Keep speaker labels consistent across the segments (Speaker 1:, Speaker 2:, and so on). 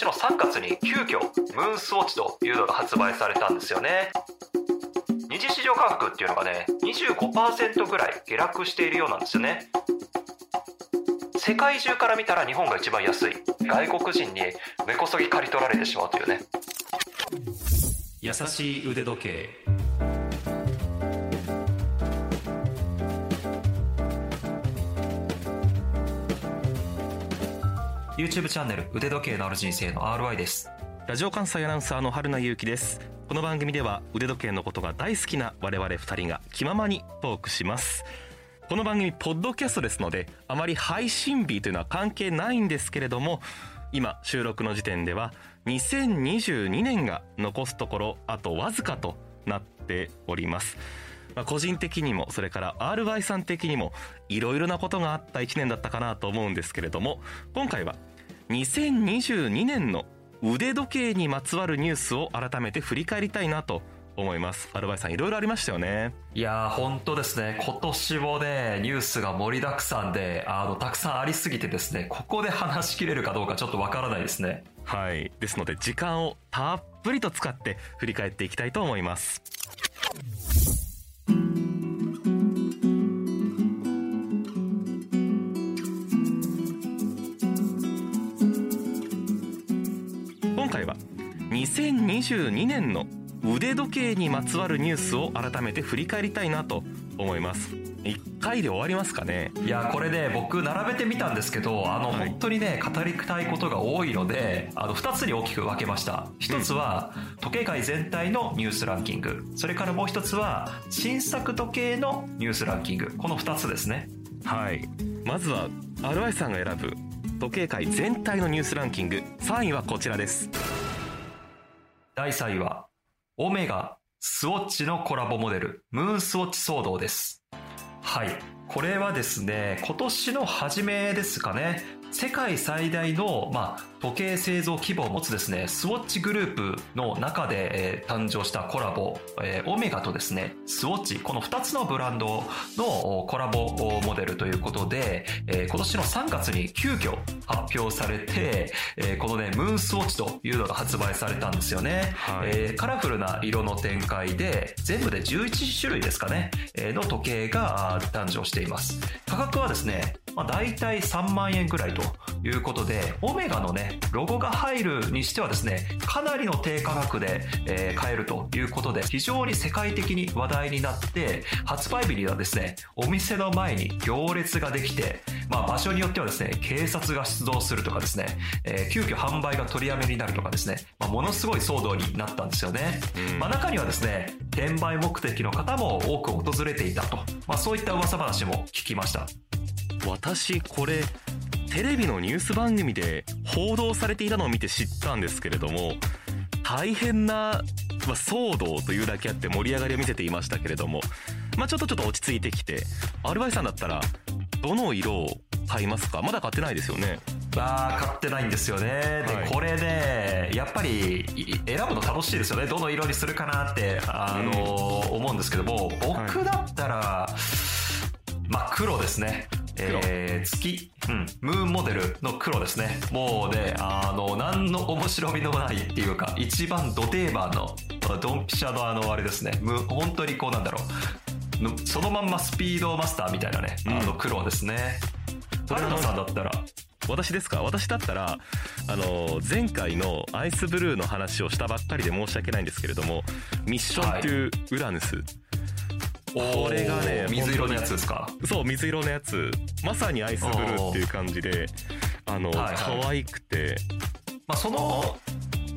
Speaker 1: 年の3月に急遽ムーンスウォッチというのが発売されたんですよね。二次市場価格っていうのがね25%ぐらい下落しているようなんですよね。世界中から見たら日本が一番安い。外国人に根こそぎ刈り取られてしまうというね。
Speaker 2: 優しい腕時計。
Speaker 1: YouTube チャンネル腕時計のある人生の RY です。
Speaker 2: ラジオ関西アナウンサーの春名優紀です。この番組では腕時計のことが大好きな我々二人が気ままにトークします。この番組ポッドキャストですのであまり配信日というのは関係ないんですけれども今収録の時点では2022年が残すところあとわずかとなっております。まあ、個人的にもそれから RY さん的にもいろいろなことがあった1年だったかなと思うんですけれども今回は2022年の腕時計にまつわるニュースを改めて振り返りたいなと思います。アルバイさんいろいろありましたよね。
Speaker 1: いやー本当ですね。今年もねニュースが盛りだくさんであのたくさんありすぎてですねここで話しきれるかどうかちょっとわからないですね。
Speaker 2: はい。ですので時間をたっぷりと使って振り返っていきたいと思います2022年の腕時計にまつわるニュースを改めて振り返りたいなと思います。1回で終わりますかね？
Speaker 1: いやこれね僕並べてみたんですけどあの、
Speaker 2: はい。
Speaker 1: 本当にね語りたいことが多いのであの2つに大きく分けました。1つは、時計界全体のニュースランキング。それからもう1つは新作時計のニュースランキング。この2つですね。
Speaker 2: はい。まずは RY さんが選ぶ時計界全体のニュースランキング。3位はこちらです
Speaker 1: 第3位はオメガスウォッチのコラボモデルムーンスウォッチ騒動です。はい。これはですね今年の初めですかね。世界最大の、まあ、時計製造規模を持つですねスウォッチグループの中で、えー誕生したコラボ、えーオメガとですねスウォッチこの2つのブランドのおコラボおモデルということで、えー今年の3月に急遽発表されて、えーこのねムーンスウォッチというのが発売されたんですよね、
Speaker 2: はい。
Speaker 1: えーカラフルな色の展開で全部で11種類ですかね、えーの時計が誕生しています。価格はですね、まあ、大体3万円ぐらいということでオメガのねロゴが入るにしてはですねかなりの低価格で、えー買えるということで非常に世界的に話題になって発売日にはですねお店の前に行列ができて、まあ、場所によってはですね警察が出動するとかですね、えー急遽販売が取りやめになるとかですね、まあ、ものすごい騒動になったんですよね、
Speaker 2: うん。
Speaker 1: まあ、中にはですね転売目的の方も多く訪れていたと、まあ、そういった噂話も聞きました。
Speaker 2: 私これテレビのニュース番組で報道されていたのを見て知ったんですけれども大変な、まあ、騒動というだけあって盛り上がりを見せていましたけれども、まあ、ちょっとちょっと落ち着いてきてアルバイさんだったらどの色を買いますか？まだ買ってないですよね。
Speaker 1: まあ買ってないんですよね。で、
Speaker 2: はい。
Speaker 1: これねやっぱりい選ぶの楽しいですよね。どの色にするかなってあの、思うんですけども僕だったら、まあ黒ですねえー月、うん、ムーンモデルの黒ですね。もうねあの何の面白みのないっていうか一番ド定番のドンピシャのあのあれですね。む本当にこうなんだろう。のそのまんまスピードマスターみたいなね、
Speaker 2: うん。
Speaker 1: あの黒ですね。
Speaker 2: それは
Speaker 1: 原田さんだったら。
Speaker 2: 私ですか？私だったらあの前回のアイスブルーの話をしたばっかりで申し訳ないんですけれどもミッション・トゥ・ウラヌス、これがね
Speaker 1: 水色のやつですか？
Speaker 2: そう水色のやつ。まさにアイスブルーっていう感じであの、
Speaker 1: はいはい。
Speaker 2: 可愛くて。
Speaker 1: まあ、その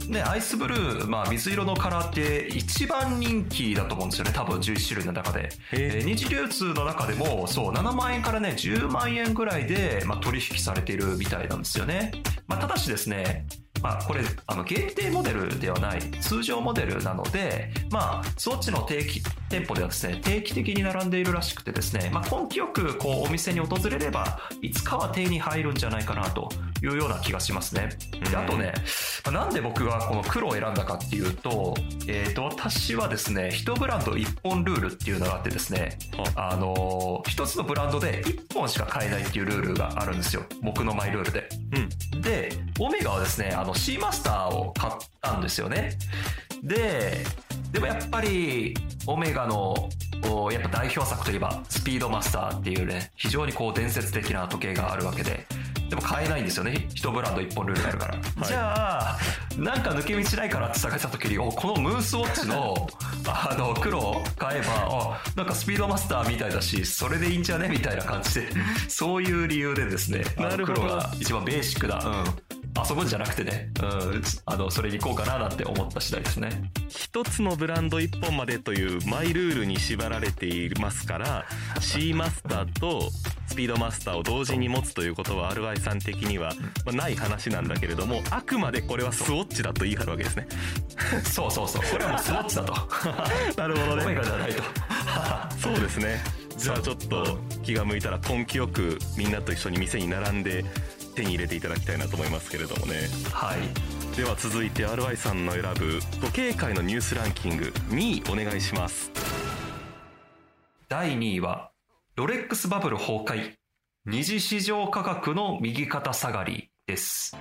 Speaker 1: ね、アイスブルー、まあ、水色のカラーって一番人気だと思うんですよね。多分11種類の中で、えー。二次流通の中でもそう7万円からね10万円ぐらいで、まあ、取引されているみたいなんですよね、まあ、ただしですねまあ、これあの限定モデルではない通常モデルなので、まあ、スウォッチの定期店舗ではですね定期的に並んでいるらしくてですね、まあ、根気よくこうお店に訪れればいつかは手に入るんじゃないかなというような気がしますね。で
Speaker 2: うん
Speaker 1: あとね、まあなんで僕がこの黒を選んだかっていうと、えっ、と、私はですね、一ブランド一本ルールっていうのがあってですね、あのー一つのブランドで一本しか買えないっていうルールがあるんですよ。僕のマイルールで。
Speaker 2: うん
Speaker 1: で、オメガはですね、あの C マスターを買ったんですよね。で、でもやっぱり、オメガの、おやっぱ代表作といえば、スピードマスターっていうね、非常にこう伝説的な時計があるわけで、でも買えないんですよね。一ブランド一本ルールがあるから。
Speaker 2: い
Speaker 1: じゃあ、なんか抜け道ないかなって探した時に、おこのムーンスウォッチの、あの、黒を買えば、あ、なんかスピードマスターみたいだし、それでいいんじゃね？みたいな感じで、そういう理由でですね、
Speaker 2: なるほど
Speaker 1: 黒が一番ベーシックな、うん。遊ぶんじゃなくてね、うん、あの、それに行こうかななんて思った次第ですね。
Speaker 2: 一つのブランド一本までというマイルールに縛られていますから C マスターとスピードマスターを同時に持つということは RY さん的には、まあ、ない話なんだけれどもあくまでこれはスウォッチだと言い張るわけですね
Speaker 1: そうそうそう。これはもうスウォッチだと。
Speaker 2: なるほど
Speaker 1: オメ
Speaker 2: ね
Speaker 1: ガじゃないと。
Speaker 2: そうですねじゃあちょっと気が向いたら根気よくみんなと一緒に店に並んで手に入れていただきたいなと思いますけれどもね
Speaker 1: はい。
Speaker 2: では続いて RY さんの選ぶ時計界のニュースランキング2位お願いします
Speaker 1: 第2位は、ロレックスバブル崩壊。二次市場価格の右肩下がりです。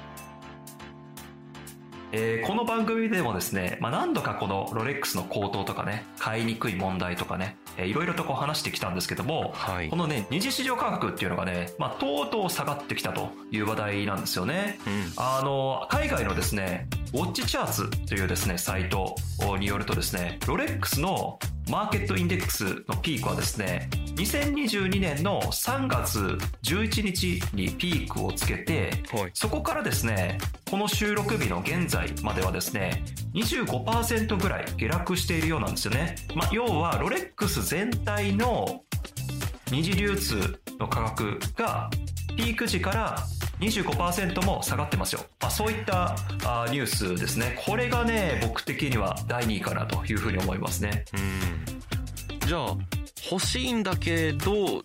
Speaker 1: えーこの番組でもですね、まあ、何度かこのロレックスの高騰とかね、買いにくい問題とかね、えーいろいろとこう話してきたんですけども、
Speaker 2: はい
Speaker 1: このね、二次市場価格っていうのがね、まあ、とうとう下がってきたという話題なんですよね。
Speaker 2: うん
Speaker 1: あの、海外のですね、ウォッチチャーツというですね、サイトによるとですね、ロレックスのマーケットインデックスのピークはですね、2022年の3月11日にピークをつけて、
Speaker 2: はい
Speaker 1: そこからですね、この収録日の現在まではですね、25%ぐらい下落しているようなんですよね。まあ、要は、ロレックス全体の二次流通の価格がピーク時から25%も下がってますよ。まあ、そういったあニュースですね。これがね、僕的には第2位かなというふうに思いますね。
Speaker 2: うんじゃあ欲しいんだけど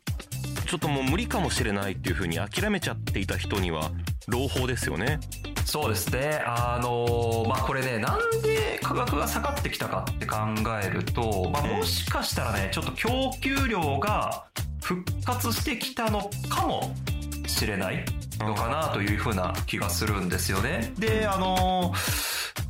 Speaker 2: ちょっともう無理かもしれないっていうふうに諦めちゃっていた人には朗報ですよね
Speaker 1: そうですね。あのまあ、これね、なんで価格が下がってきたかって考えると、まあ、もしかしたらね、ちょっと供給量が復活してきたのかもしれないのかなというふうな気がするんですよね。で、あの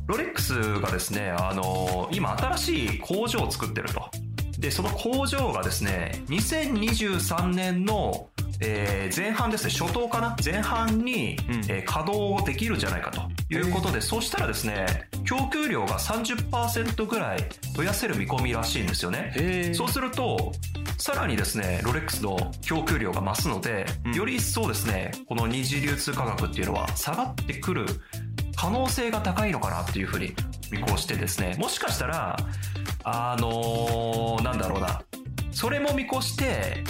Speaker 1: ロレックスがですね、あの今新しい工場を作ってると。で、その工場がですね、2023年の、えー前半ですね、初頭かな？前半に、
Speaker 2: うん
Speaker 1: えー稼働できるんじゃないかということで、そうしたらですね、供給量が30%ぐらい増やせる見込みらしいんですよね。そうすると、さらにですね、ロレックスの供給量が増すので、
Speaker 2: うん。
Speaker 1: より一層ですね、この二次流通価格っていうのは下がってくる可能性が高いのかなっていうふうに見越してですね、もしかしたら、あのーなんだろうな、それも見越して、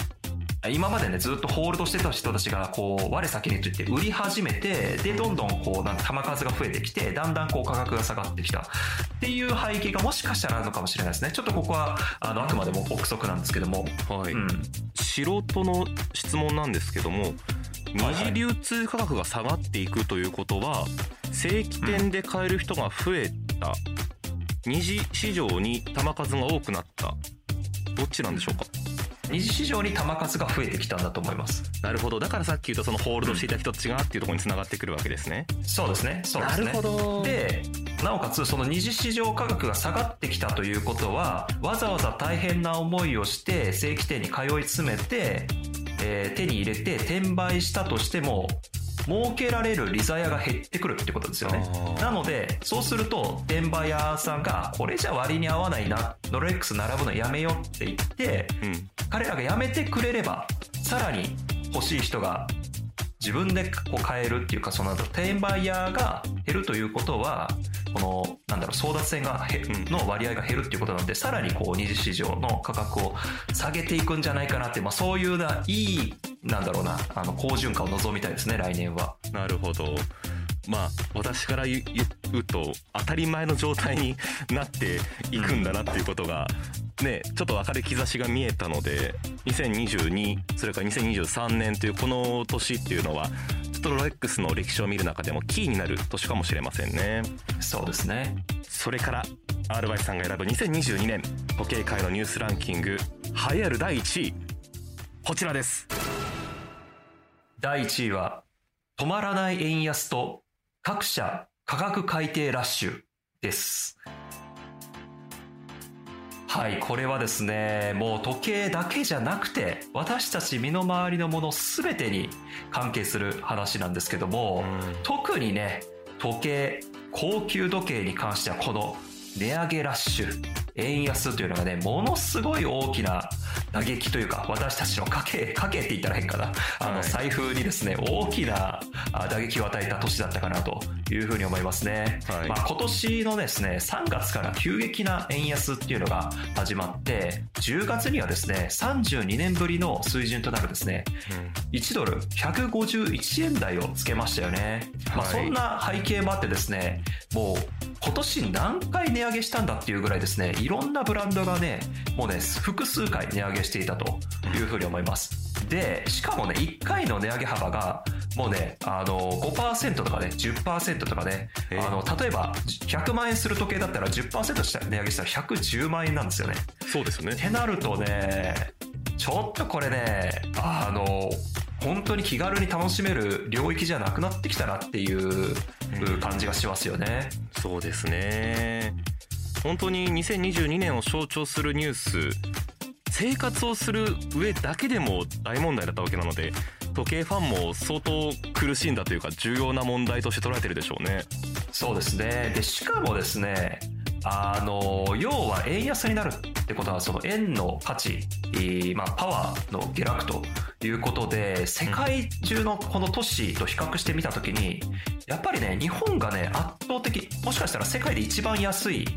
Speaker 1: 今までね、ずっとホールドしてた人たちが、こう、我先にと言って売り始めて、で、どんどんこう、なんか玉数が増えてきて、だんだんこう価格が下がってきたっていう背景がもしかしたらあるのかもしれないですね。ちょっとここは、あの、あくまでも憶測なんですけども。
Speaker 2: はい、
Speaker 1: うん。
Speaker 2: 素人の質問なんですけども
Speaker 1: はい
Speaker 2: 二次流通価格が下がっていくということは正規店で買える人が増えた、二次市場に玉数が多くなったどっちなんでしょうか？
Speaker 1: 二次市場に玉数が増えてきたんだと思います。
Speaker 2: なるほどだからさっき言ったそのホールドしていた人たちがっていうところにつながってくるわけですね
Speaker 1: そうですね。そうですね。
Speaker 2: ど
Speaker 1: で、なおかつその二次市場価格が下がってきたということは、わざわざ大変な思いをして正規店に通い詰めて、えー手に入れて転売したとしても、儲けられる利ザヤが減ってくるってことですよね。なので、そうすると、転売屋さんが、これじゃ割に合わないな、ノレックス並ぶのやめようって言って、
Speaker 2: うん。
Speaker 1: 彼らがやめてくれれば、さらに欲しい人が自分でこう買えるっていうか、その転売屋が減るということは、この、なんだろう、争奪戦がの割合が減るっていうことなので、さらにこう、二次市場の価格を下げていくんじゃないかなってまあそういうな、いい、なんだろうな、あの、好循環を望みたいですね、来年は。
Speaker 2: なるほど。まあ私から言うと当たり前の状態になっていくんだなっていうことが、ねちょっと明るい兆しが見えたので2022それから2023年というこの年っていうのはちょっツとロレックスの歴史を見る中でもキーになる年かもしれませんね。
Speaker 1: そうですね。
Speaker 2: それから RY さんが選ぶ2022年時計界のニュースランキング栄えある第1位こちらです
Speaker 1: 第1位は止まらない円安と各社価格改定ラッシュです。はい、これはですね、もう時計だけじゃなくて、私たち身の回りのものすべてに関係する話なんですけども、特にね、時計、高級時計に関してはこの値上げラッシュ、円安というのがね、ものすごい大きな打撃というか、私たちの家計、家計って言ったら変かな。あの、
Speaker 2: はい
Speaker 1: 財布にですね、大きなあ打撃を与えた年だったかなというふうに思いますね。
Speaker 2: はい
Speaker 1: まあ今年のですね、3月から急激な円安っていうのが始まって、10月にはですね、32年ぶりの水準となるですね、1ドル151円台をつけましたよね。まあ、
Speaker 2: はい
Speaker 1: そんな背景もあってですね、もう今年何回値上げしたんだっていうぐらいですね、いろんなブランドがね、もうね、複数回値上げしていたというふうに思います。で、しかもね、1回の値上げ幅が、もうね、あの、5%とかね、10%とかね、
Speaker 2: えー
Speaker 1: あの、例えば、100万円する時計だったら10%した値上げしたら110万円なんですよね。
Speaker 2: そうですよね
Speaker 1: ってなるとね、ちょっとこれね、あの、本当に気軽に楽しめる領域じゃなくなってきたなっていう感じがしますよね。
Speaker 2: そうですね本当に2022年を象徴するニュース生活をする上だけでも大問題だったわけなので時計ファンも相当苦しんだというか重要な問題として捉えてるでしょうね
Speaker 1: そうですね。で、しかもですね、あの、要は円安になるってことは、その円の価値、まあ、パワーの下落ということで、世界中のこの都市と比較してみたときに、やっぱりね、日本がね、圧倒的、もしかしたら世界で一番安い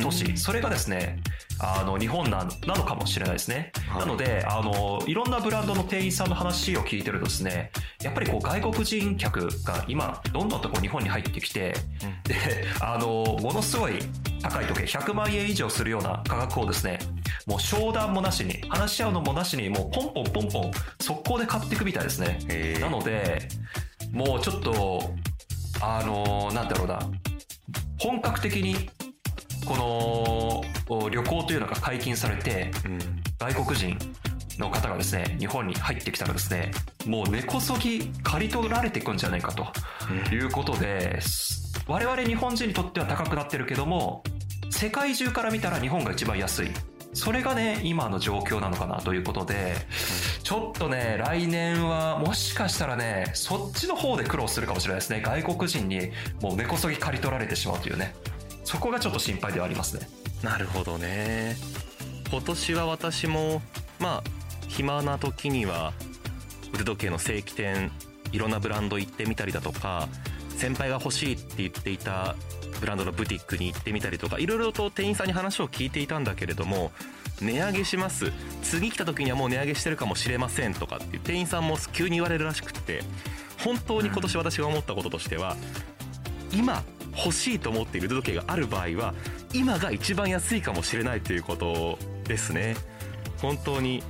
Speaker 1: 都市、
Speaker 2: うん
Speaker 1: それがですね、あの、日本ななのかもしれないですね。
Speaker 2: はい。
Speaker 1: なので、あの、いろんなブランドの店員さんの話を聞いてるとですね、やっぱりこう外国人客が今、どんどんとこう日本に入ってきて、で、あの、ものすごい高い時計、100万円以上するような価格をですね、もう商談もなしに、話し合うのもなしに、もうポンポンポンポン、速攻で買っていくみたいですね。なので、もうちょっと、あの、なんだろうな、本格的に、この旅行というのが解禁されて、外国人の方がですね、日本に入ってきたらですね、もう根こそぎ刈り取られていくんじゃないかということで、我々日本人にとっては高くなってるけども、世界中から見たら日本が一番安い。それがね、今の状況なのかなということで、ちょっとね、来年はもしかしたらね、そっちの方で苦労するかもしれないですね。外国人にもう根こそぎ刈り取られてしまうというね。そこがちょっと心配ではありますね。
Speaker 2: なるほどね今年は私もまあ暇な時には腕時計の正規店いろんなブランド行ってみたりだとか先輩が欲しいって言っていたブランドのブティックに行ってみたりとかいろいろと店員さんに話を聞いていたんだけれども値上げします次来た時にはもう値上げしてるかもしれませんとかっていう店員さんも急に言われるらしくて本当に今年私が思ったこととしては今欲しいと思っている腕時計がある場合は今が一番安いかもしれないということですね。本当に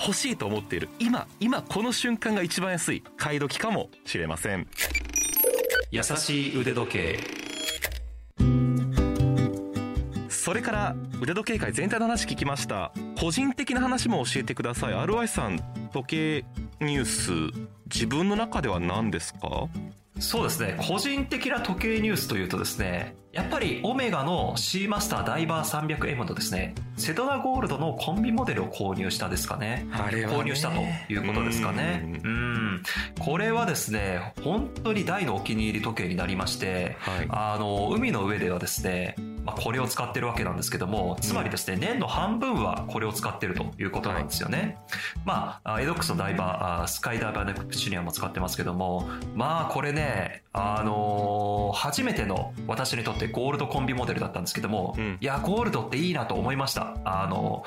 Speaker 2: 欲しいと思っている今今この瞬間が一番安い買い時かもしれません。
Speaker 1: 優しい腕時計。
Speaker 2: それから腕時計界全体の話聞きました。個人的な話も教えてください。RY さん時計ニュース自分の中では何ですか？
Speaker 1: そうですね。個人的な時計ニュースというとですね、やっぱりオメガの C マスターダイバー 300M のですね、セドナゴールドのコンビモデルを購入したですかね。
Speaker 2: あれはね
Speaker 1: 購入したということですかね。うん。これはですね、本当に大のお気に入り時計になりまして、
Speaker 2: はい
Speaker 1: あの、海の上ではですね、まあ、これを使ってるわけなんですけども、つまりですね、年の半分はこれを使ってるということなんですよね。まあ、エドックスのダイバー、あスカイダイバーネプチュニアンも使ってますけども、まあ、これね、あのー初めての私にとってゴールドコンビモデルだったんですけども、
Speaker 2: うん
Speaker 1: いや、ゴールドっていいなと思いました。あの、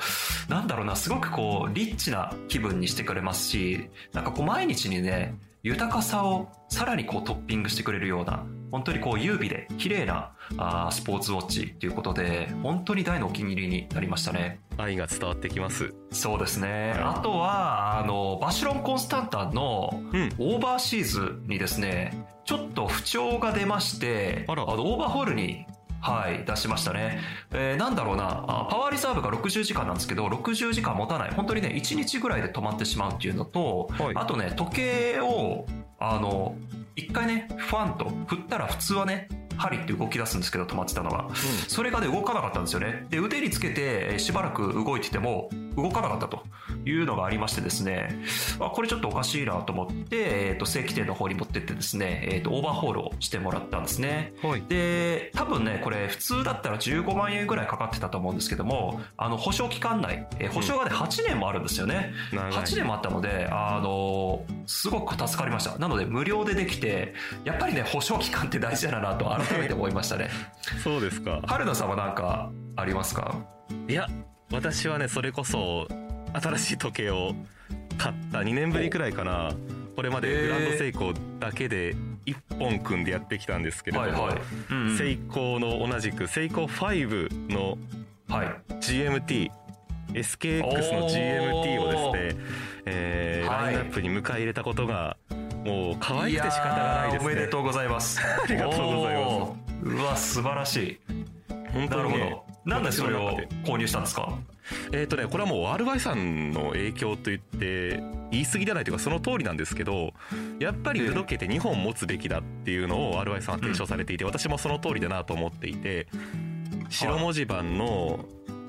Speaker 1: なんだろうな、すごくこう、リッチな気分にしてくれますし、なんかこう、毎日にね、豊かさをさらにこうトッピングしてくれるような、本当にこう優美で綺麗なあスポーツウォッチということで、本当に大のお気に入りになりましたね。
Speaker 2: 愛が伝わってきます。
Speaker 1: そうですね。あとは、あの、バシュロン・コンスタンタンの
Speaker 2: うん。
Speaker 1: オーバーシーズにですね、ちょっと不調が出まして、
Speaker 2: あら
Speaker 1: の、オーバーホールに、はい、出しましたね。えーなんだろうなあ、パワーリザーブが60時間なんですけど、60時間持たない。本当にね、1日ぐらいで止まってしまうっていうのと、
Speaker 2: はい
Speaker 1: あとね、時計を、あの、一回ね、ファンと振ったら普通はね、針って動き出すんですけど、止まってたのが。それがね、動かなかったんですよね。で、腕につけてえーしばらく動いてても、動かなかったというのがありましてですね、あこれちょっとおかしいなと思って、えっ、と、正規店の方に持ってってですね、えっ、と、オーバーホールをしてもらったんですね。
Speaker 2: はい。
Speaker 1: で、多分ね、これ普通だったら15万円ぐらいかかってたと思うんですけども、あの、保証期間内、えー保証がね、8年もあるんですよね。
Speaker 2: 長い
Speaker 1: 8年もあったので、あの、すごく助かりました。なので、無料でできて、やっぱりね、保証期間って大事だなと改めて思いましたね。
Speaker 2: そうですか。
Speaker 1: 春菜さんは何かありますか？
Speaker 2: いや、私はね、それこそ、新しい時計を買った2年ぶりくらいかな。これまでグランドセイコーだけで1本組んでやってきたんですけれども、
Speaker 1: うんうん
Speaker 2: セイコーの同じくセイコー5の
Speaker 1: はい。
Speaker 2: GMT SKX の GMT をですね、えー
Speaker 1: はい
Speaker 2: ラインナップに迎え入れたことがもう可愛くて仕方がないですね
Speaker 1: おめでとうございます。あ
Speaker 2: りがとうございます
Speaker 1: うわ、素晴らしい。
Speaker 2: 本当にね
Speaker 1: なんでそれを購入したんですか？
Speaker 2: えっ、とねこれはもう RY さんの影響と言って言い過ぎじゃないというかその通りなんですけどやっぱり腕時計って2本持つべきだっていうのを RY さんは提唱されていて、私もその通りだなと思っていて白文字盤の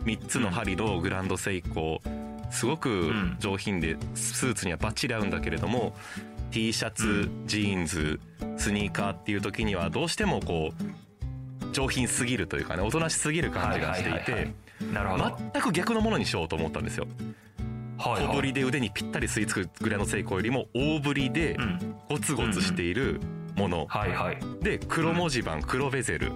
Speaker 2: 3つの針のグランドセイコーすごく上品でスーツにはバッチリ合うんだけれども T シャツジーンズスニーカーっていう時にはどうしてもこう上品すぎるというかねおとなしすぎる感じがしていて。全く逆のものにしようと思ったんですよ。
Speaker 1: はい
Speaker 2: 小ぶりで腕にぴったり吸い付くグランドセイコーよりも大ぶりで
Speaker 1: うん。
Speaker 2: ゴツゴツしているもの。
Speaker 1: はいはい。
Speaker 2: で黒文字盤黒ベゼル。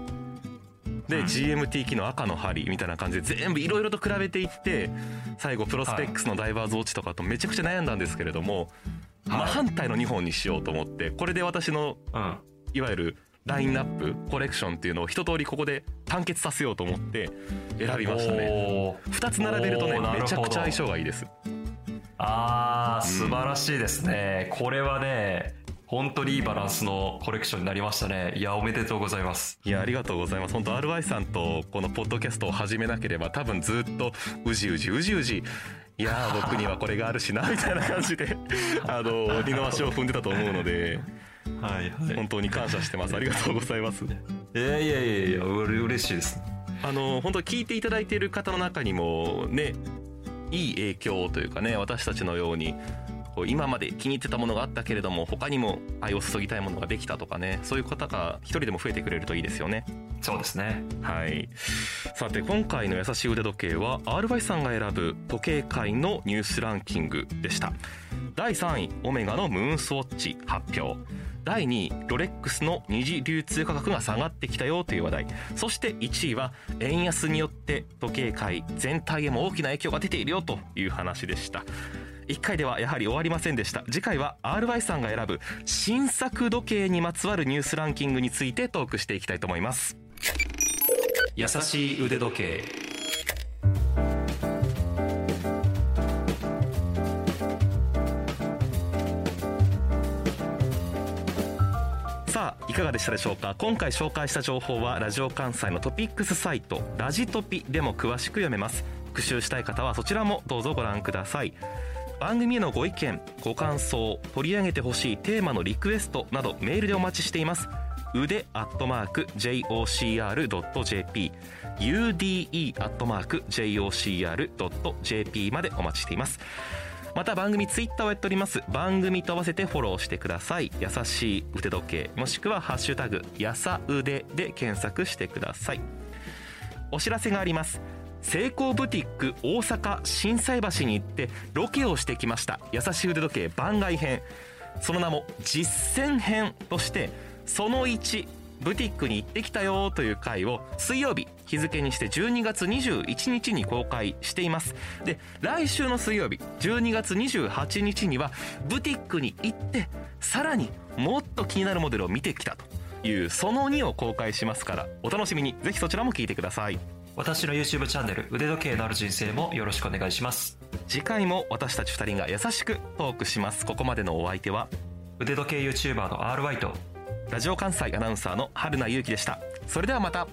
Speaker 2: で
Speaker 1: うん。
Speaker 2: GMT 機の赤の針みたいな感じで全部いろいろと比べていって最後プロスペックスのダイバーズウォッチとかとめちゃくちゃ悩んだんですけれども真反対の2本にしようと思ってこれで私の
Speaker 1: うん。
Speaker 2: いわゆるラインナップコレクションっていうのを一通りここで完結させようと思って選びましたね
Speaker 1: おー
Speaker 2: 2つ並べるとねめちゃくちゃ相性がいいです
Speaker 1: あー、素晴らしいですね。これはね、本当にいいバランスのコレクションになりましたね。いや、おめでとうございます。
Speaker 2: いやありがとうございます本当 RY さんとこのポッドキャストを始めなければ多分ずっとうじうじうじうじいやー僕にはこれがあるしなみたいな感じであの二の足を踏んでたと思うので
Speaker 1: はいは
Speaker 2: 本当に感謝してます。ありがとうございます。
Speaker 1: いやいやいやいや、うれ嬉しいです。
Speaker 2: あの本当聞いていただいている方の中にもねいい影響というかね私たちのようにこう今まで気に入ってたものがあったけれども他にも愛を注ぎたいものができたとかねそういう方が一人でも増えてくれるといいですよね。
Speaker 1: そうですね。
Speaker 2: はい。さて今回の優しい腕時計は RY さんが選ぶ時計界のニュースランキングでした。第3位オメガのムーンスウォッチ発表第2位ロレックスの二次流通価格が下がってきたよという話題。そして1位は円安によって時計界全体へも大きな影響が出ているよという話でした。1回ではやはり終わりませんでした。次回は RY さんが選ぶ新作時計にまつわるニュースランキングについてトークしていきたいと思います。
Speaker 1: 優しい腕時計。
Speaker 2: かがでしたでしょうか？今回紹介した情報はラジオ関西のトピックスサイトラジトピでも詳しく読めます。復習したい方はそちらもどうぞご覧ください。番組へのご意見ご感想取り上げてほしいテーマのリクエストなどメールでお待ちしています。腕アットマーク JOCR.jp ude アットマーク JOCR.jp までお待ちしています。また番組ツイッターをやっております。番組と合わせてフォローしてください。優しい腕時計もしくは「ハッシュタグやさ腕」で検索してください。お知らせがあります。セイコーブティック大阪心斎橋に行ってロケをしてきました。優しい腕時計番外編。その名も実践編としてその1ブティックに行ってきたよという回を水曜日日付にして12月21日に公開しています。で来週の水曜日12月28日にはブティックに行ってさらにもっと気になるモデルを見てきたというその2を公開しますからお楽しみに。ぜひそちらも聞いてください。
Speaker 1: 私の YouTube チャンネル腕時計のある人生もよろしくお願いします。
Speaker 2: 次回も私たち2人が優しくトークします。ここまでのお相手は
Speaker 1: 腕時計 YouTuber の RY と
Speaker 2: ラジオ関西アナウンサーの春名優輝でした。それではまた。